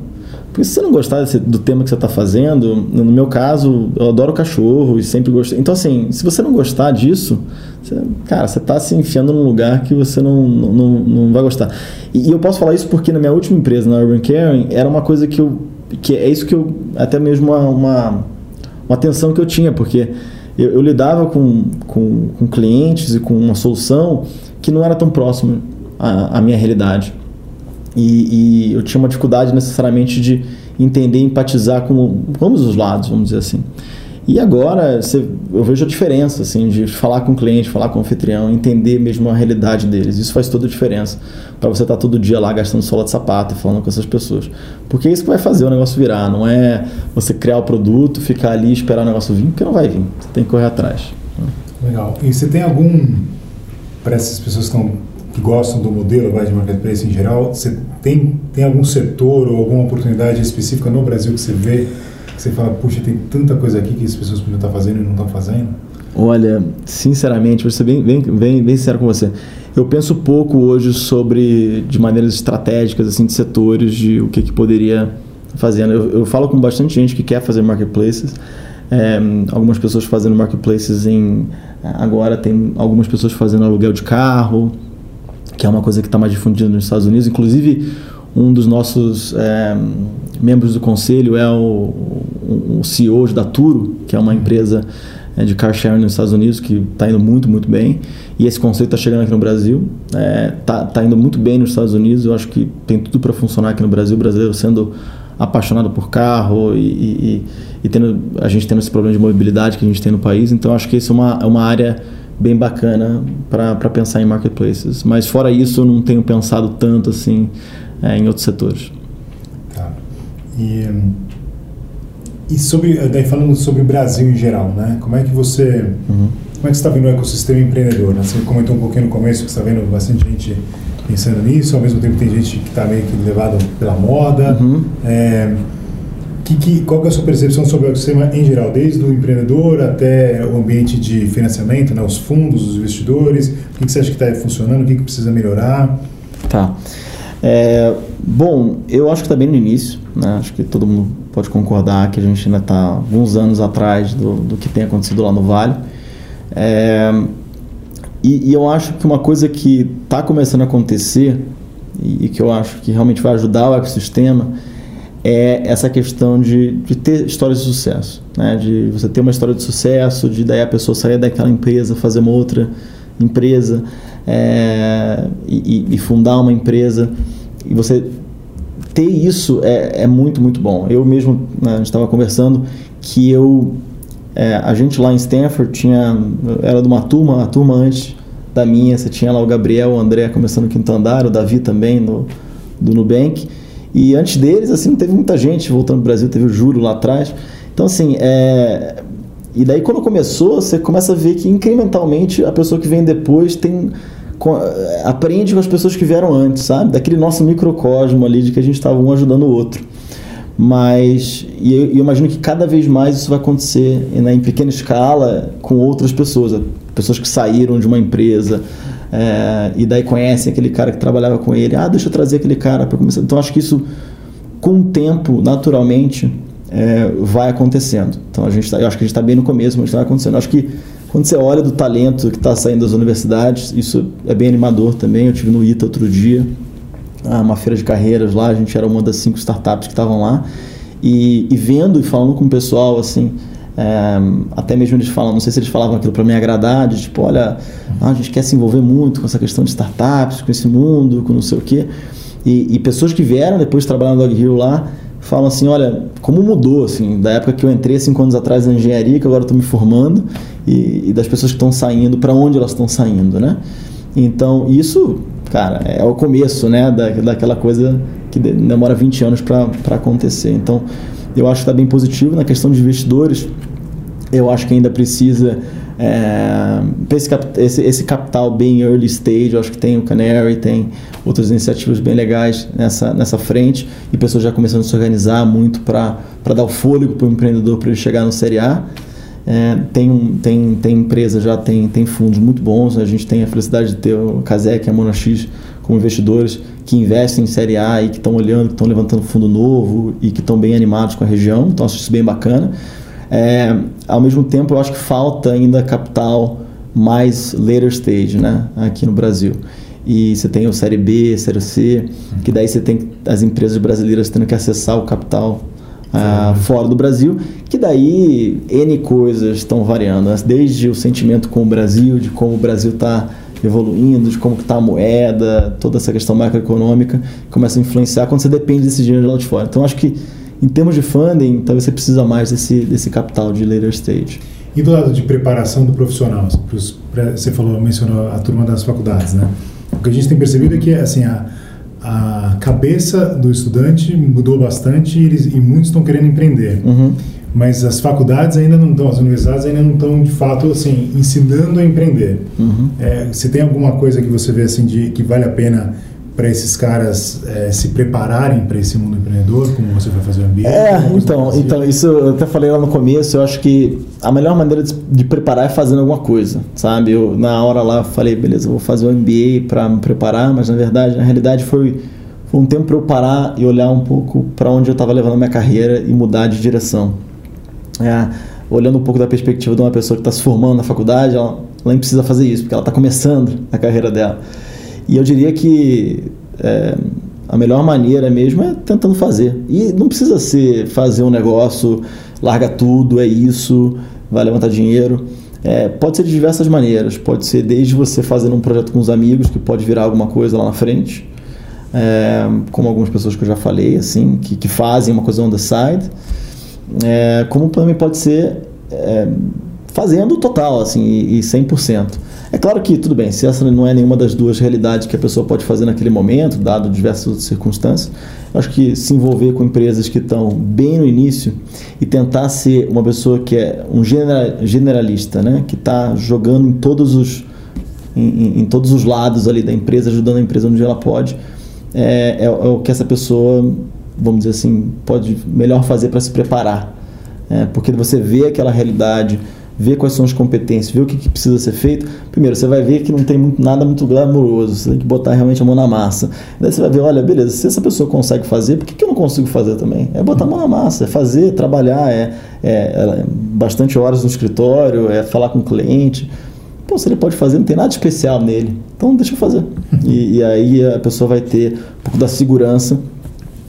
Porque se você não gostar desse, do tema que você está fazendo, no meu caso, eu adoro cachorro e sempre gostei. Então, assim, se você não gostar disso, você, cara, você está se enfiando num lugar que você não, não, não vai gostar. E, e, eu posso falar isso porque na minha última empresa, na Urban Caring, era uma coisa que eu. que é isso que eu. até mesmo uma, uma, uma tensão que eu tinha, porque eu, eu lidava com, com, com, clientes e com uma solução que não era tão próxima à, à minha realidade. E, e, eu tinha uma dificuldade necessariamente de entender empatizar com, ambos os lados, vamos dizer assim. E agora você, eu vejo a diferença assim, de falar com o cliente, falar com o anfitrião, entender mesmo a realidade deles. Isso faz toda a diferença para você estar tá todo dia lá gastando sola de sapato e falando com essas pessoas. Porque é isso que vai fazer o negócio virar. Não é você criar o produto, ficar ali e esperar o negócio vir, porque não vai vir. Você tem que correr atrás. Legal. E você tem algum, para essas pessoas que, estão, que gostam do modelo vai, de marketplace em geral, você tem, tem algum setor ou alguma oportunidade específica no Brasil que você vê que você fala, puxa, tem tanta coisa aqui que as pessoas podiam estar fazendo e não estão fazendo? Olha, sinceramente, vou ser bem, bem, bem, bem sincero com você. Eu penso pouco hoje sobre, de maneiras estratégicas, assim, de setores, de o que, que poderia fazer. Eu, eu falo com bastante gente que quer fazer marketplaces. É, algumas pessoas fazendo marketplaces em. Agora tem algumas pessoas fazendo aluguel de carro, que é uma coisa que está mais difundida nos Estados Unidos. Inclusive, um dos nossos é, membros do conselho é o, o, CEO da Turo, que é uma empresa é, de car sharing nos Estados Unidos que está indo muito, muito bem. E esse conceito está chegando aqui no Brasil. Está é, tá, tá indo muito bem nos Estados Unidos. Eu acho que tem tudo para funcionar aqui no Brasil. O brasileiro sendo apaixonado por carro e, e, e, tendo, a gente tendo esse problema de mobilidade que a gente tem no país. Então, acho que isso é uma, é uma área bem bacana para pensar em marketplaces. Mas fora isso, eu não tenho pensado tanto assim é, em outros setores. Tá. E, e sobre, daí falando sobre o Brasil em geral, né? Como é que você, uhum. como é que está vendo o ecossistema empreendedor? Né? Você comentou um pouquinho no começo que está vendo bastante gente pensando nisso, ao mesmo tempo tem gente que está meio que levado pela moda. Uhum. É, que, que, qual que é a sua percepção sobre o ecossistema em geral, desde o empreendedor até o ambiente de financiamento, né, os fundos, os investidores? O que, que você acha que está funcionando, o que, que precisa melhorar? Tá. É, bom, eu acho que está bem no início, né? acho que todo mundo pode concordar que a gente ainda está alguns anos atrás do, do que tem acontecido lá no Vale. É, e, e, eu acho que uma coisa que está começando a acontecer e, e, que eu acho que realmente vai ajudar o ecossistema é essa questão de, de ter histórias de sucesso, né? de você ter uma história de sucesso, de daí a pessoa sair daquela empresa, fazer uma outra empresa é, e, e, fundar uma empresa e você ter isso é, é muito muito bom. Eu mesmo né, a gente estava conversando que eu é, a gente lá em Stanford tinha era de uma turma, a turma antes da minha, você tinha lá o Gabriel, o André começando no quinto andar, o Davi também no, do Nubank. E antes deles, assim, não teve muita gente voltando para o Brasil, teve o Júlio lá atrás. Então, assim, é... e daí quando começou, você começa a ver que incrementalmente a pessoa que vem depois tem aprende com as pessoas que vieram antes, sabe? Daquele nosso microcosmo ali de que a gente estava um ajudando o outro. Mas e eu, eu, imagino que cada vez mais isso vai acontecer né, em pequena escala com outras pessoas, pessoas que saíram de uma empresa é, e daí conhecem aquele cara que trabalhava com ele. Ah, deixa eu trazer aquele cara para começar. Então acho que isso, com o tempo, naturalmente, é, vai acontecendo. Então a gente tá, eu acho que a gente está bem no começo, mas está acontecendo. Eu acho que quando você olha do talento que está saindo das universidades, isso é bem animador também. Eu tive no ITA outro dia uma feira de carreiras lá, a gente era uma das cinco startups que estavam lá, e, e, vendo e falando com o pessoal, assim, é, até mesmo eles falam, não sei se eles falavam aquilo para me agradar, de tipo, olha, a gente quer se envolver muito com essa questão de startups, com esse mundo, com não sei o quê, e, e pessoas que vieram depois de trabalhar no Dog Hill lá, falam assim, olha, como mudou, assim, da época que eu entrei cinco anos atrás na engenharia, que agora estou me formando, e, e das pessoas que estão saindo, para onde elas estão saindo, né? Então, isso cara, é o começo, né, da, daquela coisa que demora 20 anos para acontecer. Então, eu acho que está bem positivo na questão de investidores. Eu acho que ainda precisa é, esse, esse, esse, capital bem early stage. Eu acho que tem o Canary, tem outras iniciativas bem legais nessa, nessa frente e pessoas já começando a se organizar muito para dar o fôlego para o empreendedor para ele chegar no Série A. É, tem, tem, tem empresa, já tem, tem fundos muito bons. A gente tem a felicidade de ter o Casec e a Monax como investidores que investem em Série A e que estão olhando, que estão levantando fundo novo e que estão bem animados com a região. Então, acho isso bem bacana. É, ao mesmo tempo, eu acho que falta ainda capital mais later stage né, aqui no Brasil. E você tem o Série B, Série C, que daí você tem as empresas brasileiras tendo que acessar o capital ah, fora do Brasil, que daí N coisas estão variando, né? desde o sentimento com o Brasil, de como o Brasil está evoluindo, de como está a moeda, toda essa questão macroeconômica começa a influenciar quando você depende desse dinheiro de lá de fora. Então acho que em termos de funding, talvez você precisa mais desse, desse capital de later stage. E do lado de preparação do profissional, você falou, mencionou a turma das faculdades, né? O que a gente tem percebido é que assim a a cabeça do estudante mudou bastante e, eles, e muitos estão querendo empreender. Uhum. Mas as faculdades ainda não estão, as universidades ainda não estão, de fato, assim, ensinando a empreender. Uhum. É, você tem alguma coisa que você vê assim de que vale a pena para esses caras é, se prepararem para esse mundo empreendedor, como você vai fazer o MBA? É, então, então, isso eu até falei lá no começo, eu acho que a melhor maneira de, de preparar é fazendo alguma coisa, sabe? Eu, na hora lá, falei, beleza, vou fazer o MBA para me preparar, mas na verdade, na realidade foi, foi um tempo para eu parar e olhar um pouco para onde eu estava levando a minha carreira e mudar de direção. É, olhando um pouco da perspectiva de uma pessoa que está se formando na faculdade, ela, ela nem precisa fazer isso, porque ela está começando a carreira dela. E eu diria que é, a melhor maneira mesmo é tentando fazer. E não precisa ser fazer um negócio, larga tudo, é isso, vai levantar dinheiro. É, pode ser de diversas maneiras. Pode ser desde você fazendo um projeto com os amigos, que pode virar alguma coisa lá na frente. É, como algumas pessoas que eu já falei, assim, que, que fazem uma coisa on the side. É, como também pode ser é, fazendo total, assim, e, e 100%. É claro que, tudo bem, se essa não é nenhuma das duas realidades que a pessoa pode fazer naquele momento, dado diversas outras circunstâncias, acho que se envolver com empresas que estão bem no início e tentar ser uma pessoa que é um generalista, né? que está jogando em todos os em, em, todos os lados ali da empresa, ajudando a empresa onde ela pode, é, é, é o que essa pessoa, vamos dizer assim, pode melhor fazer para se preparar. É, porque você vê aquela realidade ver quais são as competências, ver o que, que precisa ser feito, primeiro você vai ver que não tem muito, nada muito glamouroso, você tem que botar realmente a mão na massa. Daí você vai ver, olha, beleza, se essa pessoa consegue fazer, por que, que eu não consigo fazer também? É botar a mão na massa, é fazer, trabalhar, é, é, é bastante horas no escritório, é falar com o cliente. Pô, se ele pode fazer, não tem nada especial nele. Então deixa eu fazer. E, e aí a pessoa vai ter um pouco da segurança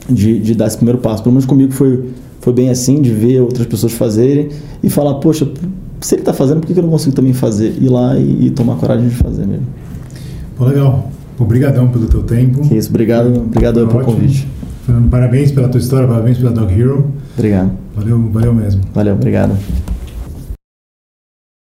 de, de dar esse primeiro passo. Pelo menos comigo foi, foi bem assim, de ver outras pessoas fazerem e falar, poxa, se ele está fazendo, por que eu não consigo também fazer? Ir lá e, e tomar coragem de fazer mesmo. Pô, legal. Obrigadão pelo teu tempo. Que isso, obrigado, obrigado pelo convite. Fernando, parabéns pela tua história, parabéns pela Dog Hero. Obrigado. Valeu, valeu mesmo. Valeu, obrigado.